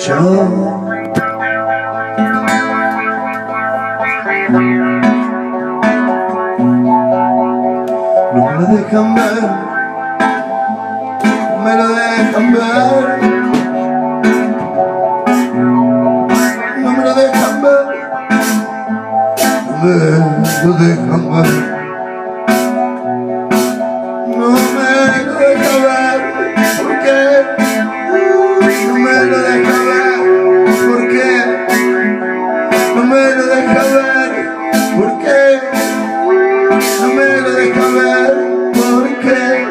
Chao. No me dejan ver, me lo dejan ver, no me lo dejan ver, no me lo dejan ver, lo dejan ver, ¿por qué? No me lo deja ver porque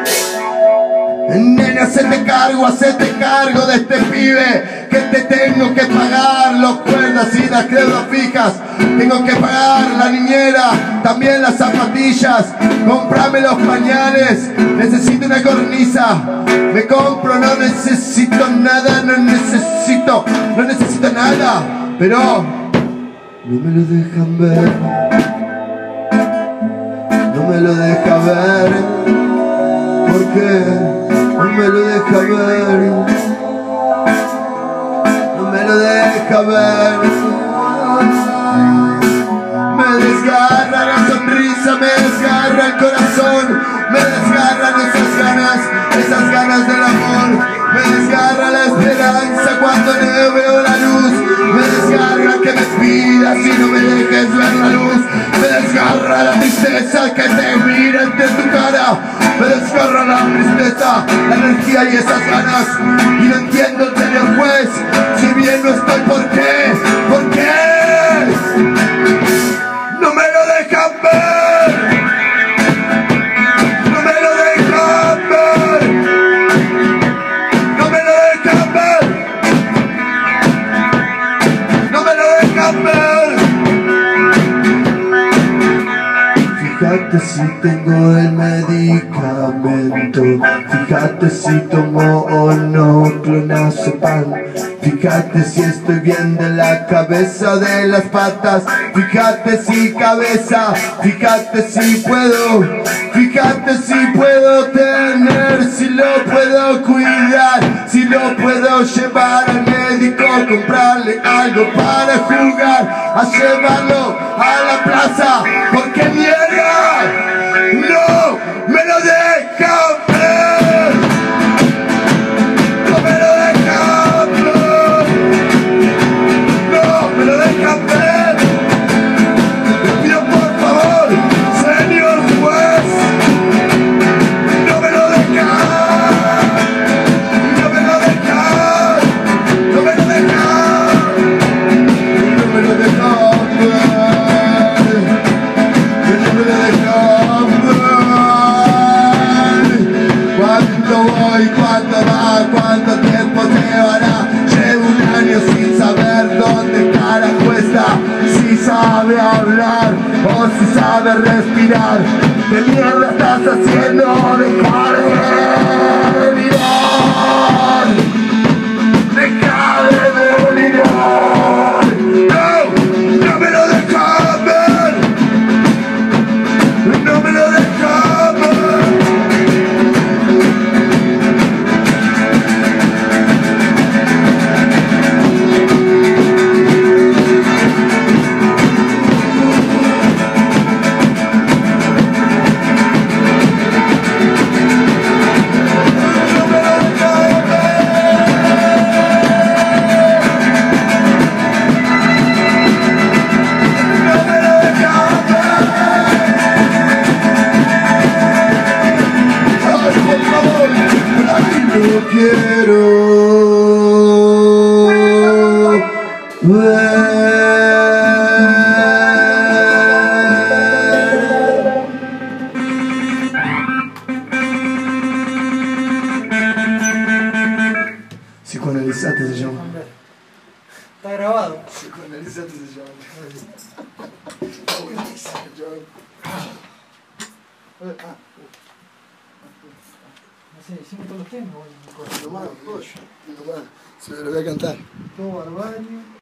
Nena, hacete cargo, hacete cargo de este pibe Que te tengo que pagar los cuerdas y las deudas fijas. Tengo que pagar la niñera, también las zapatillas. Comprame los pañales, necesito una cornisa. Me compro, no necesito nada, no necesito, no necesito nada. Pero no me lo dejan ver. No me lo deja ver, porque no me lo deja ver, no me lo deja ver. Tristeza que te mira de tu cara, me desgarra la tristeza, la energía y esas ganas, y Fíjate si tengo el medicamento. Fíjate si tomo o no clonazepam. Fíjate si estoy bien de la cabeza de las patas. Fíjate si cabeza. Fíjate si puedo. Fíjate si puedo tener. Si lo puedo cuidar. Si lo puedo llevar al médico. Comprarle algo para jugar. A llevarlo a la plaza. Porque ¿Cuánto tiempo llevará? Llevo un año sin saber dónde carajo está Si sabe hablar o si sabe respirar ¿Qué mierda estás haciendo? Deja aquí no quiero ver. Psicoanalizate se llama. Está grabado. Psicoanalizate se llama. No sé, hicimos todos los temas. bueno, Nomás, pollo, nomás. Se me lo voy a cantar. Todo barbario.